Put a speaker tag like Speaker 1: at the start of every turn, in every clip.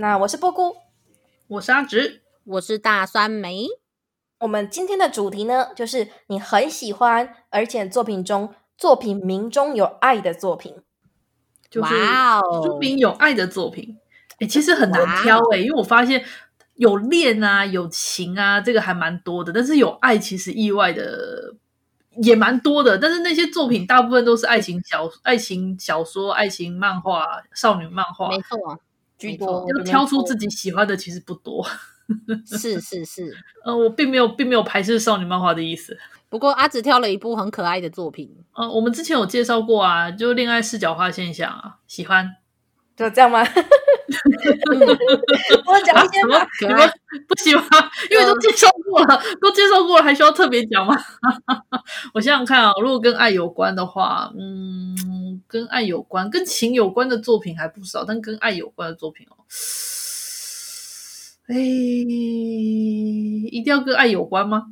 Speaker 1: 那我是波姑，
Speaker 2: 我是阿直，
Speaker 3: 我是大酸梅。
Speaker 1: 我们今天的主题呢，就是你很喜欢，而且作品中作品名中有爱的作品，
Speaker 2: 就是书名有爱的作品。哎、欸，其实很难挑哎、欸，因为我发现有恋啊、有情啊，这个还蛮多的，但是有爱其实意外的。也蛮多的，但是那些作品大部分都是爱情小、爱情小说、爱情漫画、少女漫画，
Speaker 3: 没错，
Speaker 2: 居多。要挑出自己喜欢的其实不多。
Speaker 3: 是是是，
Speaker 2: 呃，我并没有并没有排斥少女漫画的意思。
Speaker 3: 不过阿紫挑了一部很可爱的作品。
Speaker 2: 呃，我们之前有介绍过啊，就恋爱视角化现象啊，喜欢。
Speaker 1: 就这样吗？我讲一些吗？
Speaker 2: 你们不喜欢？因为都介绍过了，都介绍过了，还需要特别讲吗？我想想看啊，如果跟爱有关的话，嗯，跟爱有关、跟情有关的作品还不少，但跟爱有关的作品哦，哎，一定要跟爱有关吗？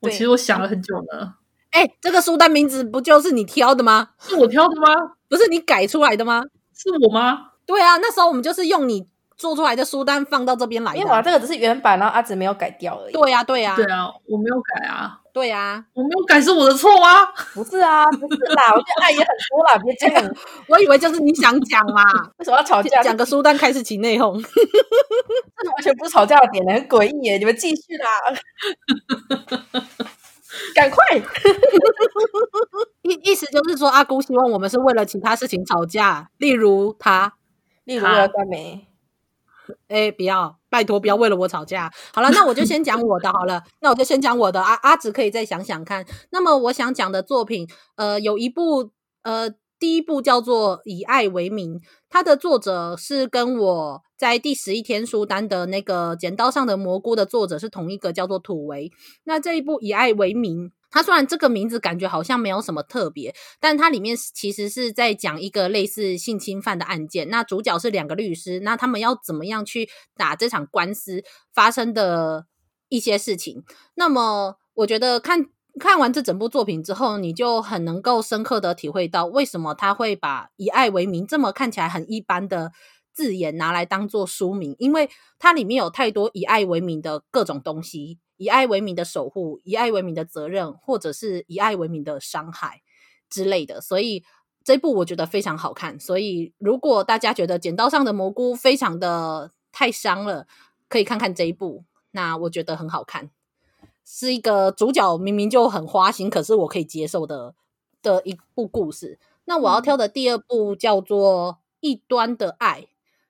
Speaker 2: 我其实我想了很久呢。
Speaker 3: 哎，这个书单名字不就是你挑的吗？
Speaker 2: 是我挑的吗？
Speaker 3: 不是你改出来的吗？
Speaker 2: 是我吗？
Speaker 3: 对啊，那时候我们就是用你做出来的书单放到这边来的。
Speaker 1: 因为我这个只是原版，然后阿紫没有改掉而已。
Speaker 3: 对呀，对呀，
Speaker 2: 对啊，我没有改啊。
Speaker 3: 对呀，
Speaker 2: 我没有改是我的错啊？
Speaker 1: 不是啊，不是啦，我觉得爱也很多啦，别这样。
Speaker 3: 我以为就是你想讲嘛，
Speaker 1: 为什么要吵架？
Speaker 3: 讲个书单开始起内讧，
Speaker 1: 这完全不是吵架的点，很诡异耶！你们继续啦，赶快。
Speaker 3: 意意思就是说，阿姑希望我们是为了其他事情吵架，例如他。
Speaker 1: 例如要酸梅？
Speaker 3: 哎，不要，拜托，不要为了我吵架。好了，那我就先讲我的好了。那我就先讲我的。阿阿直可以再想想看。那么我想讲的作品，呃，有一部，呃，第一部叫做《以爱为名》，它的作者是跟我在第十一天书单的那个《剪刀上的蘑菇》的作者是同一个，叫做土维。那这一部《以爱为名》。它虽然这个名字感觉好像没有什么特别，但它里面其实是在讲一个类似性侵犯的案件。那主角是两个律师，那他们要怎么样去打这场官司发生的一些事情。那么，我觉得看看完这整部作品之后，你就很能够深刻的体会到为什么他会把以爱为名这么看起来很一般的字眼拿来当做书名，因为它里面有太多以爱为名的各种东西。以爱为名的守护，以爱为名的责任，或者是以爱为名的伤害之类的，所以这部我觉得非常好看。所以如果大家觉得剪刀上的蘑菇非常的太伤了，可以看看这一部。那我觉得很好看，是一个主角明明就很花心，可是我可以接受的的一部故事。那我要挑的第二部叫做《异端的爱》，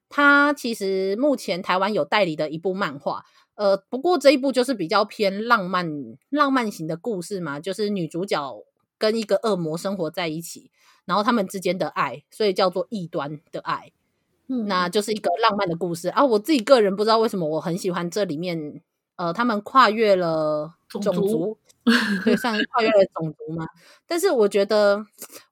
Speaker 3: 它其实目前台湾有代理的一部漫画。呃，不过这一部就是比较偏浪漫、浪漫型的故事嘛，就是女主角跟一个恶魔生活在一起，然后他们之间的爱，所以叫做异端的爱。嗯，那就是一个浪漫的故事啊。我自己个人不知道为什么我很喜欢这里面，呃，他们跨越了种族，种族 对，算跨越了种族嘛。但是我觉得，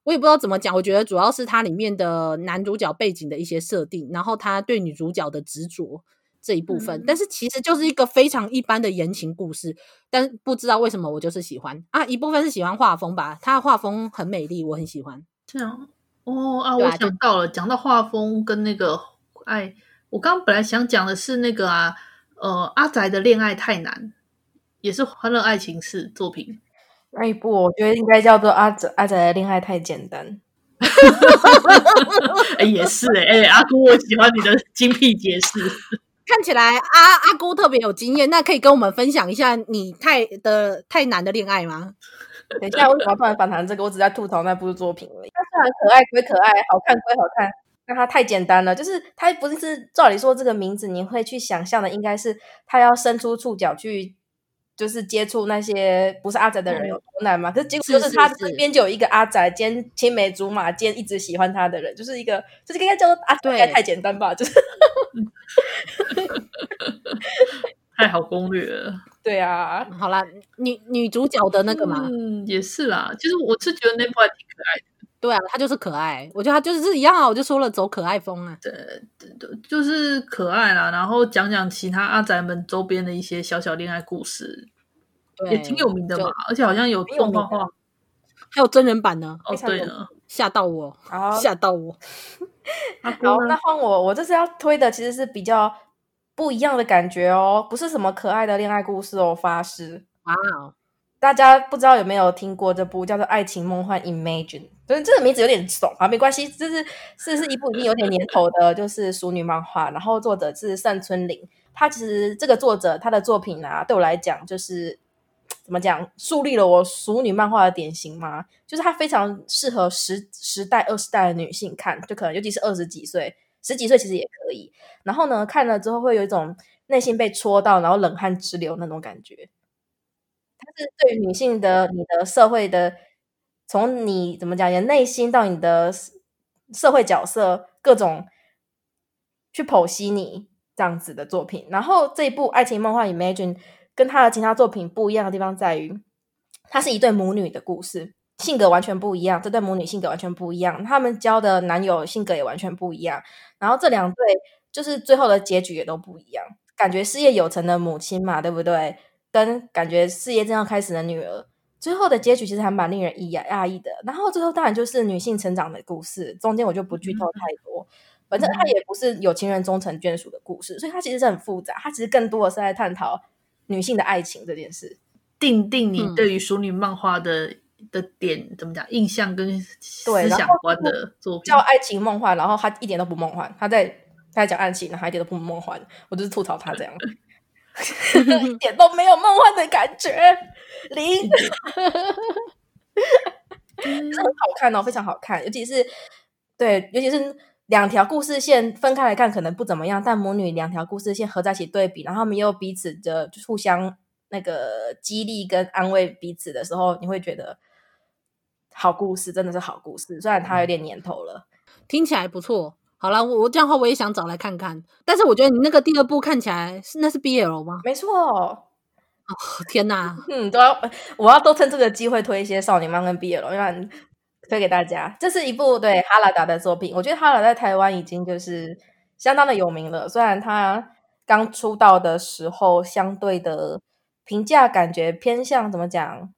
Speaker 3: 我也不知道怎么讲，我觉得主要是它里面的男主角背景的一些设定，然后他对女主角的执着。这一部分，嗯，但是其实就是一个非常一般的言情故事，但不知道为什么我就是喜欢啊。一部分是喜欢画风吧，他的画风很美丽，我很喜欢。
Speaker 2: 这样哦啊，我想到了，讲到画风跟那个哎，我刚刚本来想讲的是那个啊，呃，阿宅的恋爱太难，也是欢乐爱情式作品。
Speaker 1: 那一部我觉得应该叫做阿宅阿宅的恋爱太简单。
Speaker 2: 哎，也是哎，哎，阿姑，我喜欢你的精辟解释。
Speaker 3: 看起来阿阿姑特别有经验，那可以跟我们分享一下你太的太难的恋爱吗？
Speaker 1: 等一下，为什么突然反弹这个？我只在吐槽那部作品而已。它虽然可爱归可爱，好看归好看，但它太简单了。就是他不是照理说这个名字，你会去想象的应该是他要伸出触角去。就是接触那些不是阿宅的人有多难嘛？可是结果就是他身边就有一个阿宅兼青梅竹马兼一直喜欢他的人，就是一个就是应该叫做阿宅，太简单吧？就是
Speaker 2: 太好攻略了。
Speaker 1: 对啊，
Speaker 3: 好啦，女女主角的那个嘛，
Speaker 2: 嗯，也是啦。其实我是觉得那部还挺可爱的。
Speaker 3: 对啊，他就是可爱，我觉得他就是一样啊。我就说了，走可爱风啊。
Speaker 2: 对对对，就是可爱啦。然后讲讲其他阿宅们周边的一些小小恋爱故事，也挺有名的嘛。而且好像有动画化，
Speaker 3: 还有真人版呢。
Speaker 2: 哦，对呢，
Speaker 3: 吓到我，吓到我。
Speaker 1: 好，那换我，我这次要推的其实是比较不一样的感觉哦，不是什么可爱的恋爱故事哦，发誓。
Speaker 3: 哇
Speaker 1: 哦，大家不知道有没有听过这部叫做《爱情梦幻 Imagine》？所以这个名字有点怂啊，没关系，这是是是一部已经有点年头的，就是熟女漫画，然后作者是上村绫。他其实这个作者他的作品啊，对我来讲就是。怎么讲？树立了我熟女漫画的典型嘛？就是它非常适合十十代、二十代的女性看，就可能尤其是二十几岁、十几岁其实也可以。然后呢，看了之后会有一种内心被戳到，然后冷汗直流那种感觉。是对女性的、你的社会的，从你怎么讲，你的内心到你的社会角色各种去剖析你这样子的作品。然后这一部《爱情梦幻 Imagine》。跟他的其他作品不一样的地方在于，它是一对母女的故事，性格完全不一样。这对母女性格完全不一样，他们交的男友性格也完全不一样。然后这两对就是最后的结局也都不一样。感觉事业有成的母亲嘛，对不对？跟感觉事业正要开始的女儿，最后的结局其实还蛮令人意讶讶异的。然后最后当然就是女性成长的故事，中间我就不剧透太多。反正它也不是有情人终成眷属的故事，所以它其实是很复杂。它其实更多的是在探讨。女性的爱情这件事，
Speaker 2: 定定你对于淑女漫画的、嗯、的点怎么讲？印象跟思想观的作品
Speaker 1: 叫爱情梦幻，然后它一点都不梦幻，他在他在讲爱情，然后他一点都不梦幻。我就是吐槽他这样，一点都没有梦幻的感觉，零，是 很好看哦，非常好看，尤其是对，尤其是。两条故事线分开来看可能不怎么样，但母女两条故事线合在一起对比，然后他们又彼此的互相那个激励跟安慰彼此的时候，你会觉得好故事真的是好故事。虽然它有点年头了，
Speaker 3: 听起来不错。好了，我我这样的话我也想找来看看。但是我觉得你那个第二部看起来是那是 BL 吗？
Speaker 1: 没错。哦
Speaker 3: 天哪，
Speaker 1: 嗯，都要我要多趁这个机会推一些少女漫跟 BL，因为。推给大家，这是一部对哈拉达的作品。我觉得哈拉在台湾已经就是相当的有名了。虽然他刚出道的时候，相对的评价感觉偏向怎么讲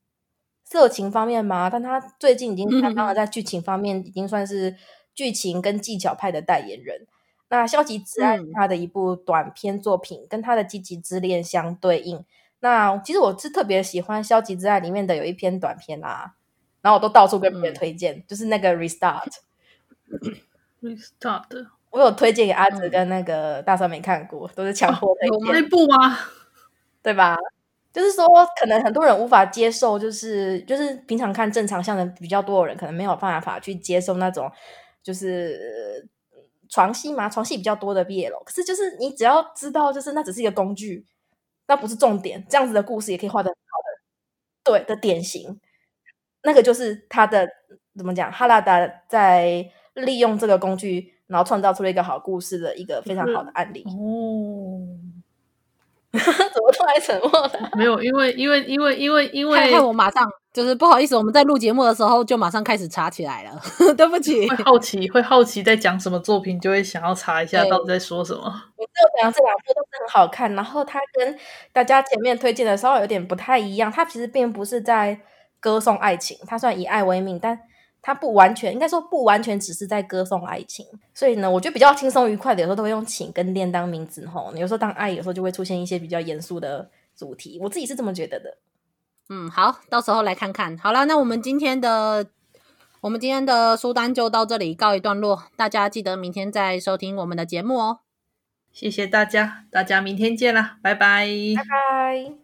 Speaker 1: 色情方面嘛，但他最近已经相当的在剧情方面已经算是剧情跟技巧派的代言人。那《消极之爱》他的一部短篇作品，跟他的《积极之恋》相对应。那其实我是特别喜欢《消极之爱》里面的有一篇短片啊。然后我都到处跟别人推荐，嗯、就是那个
Speaker 2: Restart，Restart，
Speaker 1: 我有推荐给阿哲跟那个大三没看过，都是强迫推荐。
Speaker 2: 有那部吗？
Speaker 1: 对吧？就是说，可能很多人无法接受，就是就是平常看正常向的比较多的人，可能没有办法去接受那种就是床戏嘛，床戏比较多的 BL。可是就是你只要知道，就是那只是一个工具，那不是重点。这样子的故事也可以画的很好的，对的典型。那个就是他的怎么讲？哈拉达在利用这个工具，然后创造出了一个好故事的一个非常好的案例。哦，怎么突然沉默了？
Speaker 2: 没有，因为因为因为因为因为
Speaker 3: 害我马上就是不好意思，我们在录节目的时候就马上开始查起来了。对不起，
Speaker 2: 会好奇会好奇在讲什么作品，就会想要查一下到底在说什么。
Speaker 1: 我就讲这两部都是很好看，然后它跟大家前面推荐的稍微有点不太一样，它其实并不是在。歌颂爱情，他算以爱为名，但他不完全，应该说不完全只是在歌颂爱情。所以呢，我觉得比较轻松愉快的，有时候都会用情跟恋当名字吼。有时候当爱，有时候就会出现一些比较严肃的主题。我自己是这么觉得的。
Speaker 3: 嗯，好，到时候来看看。好了，那我们今天的我们今天的书单就到这里告一段落。大家记得明天再收听我们的节目哦。
Speaker 2: 谢谢大家，大家明天见啦，拜拜，
Speaker 1: 拜拜。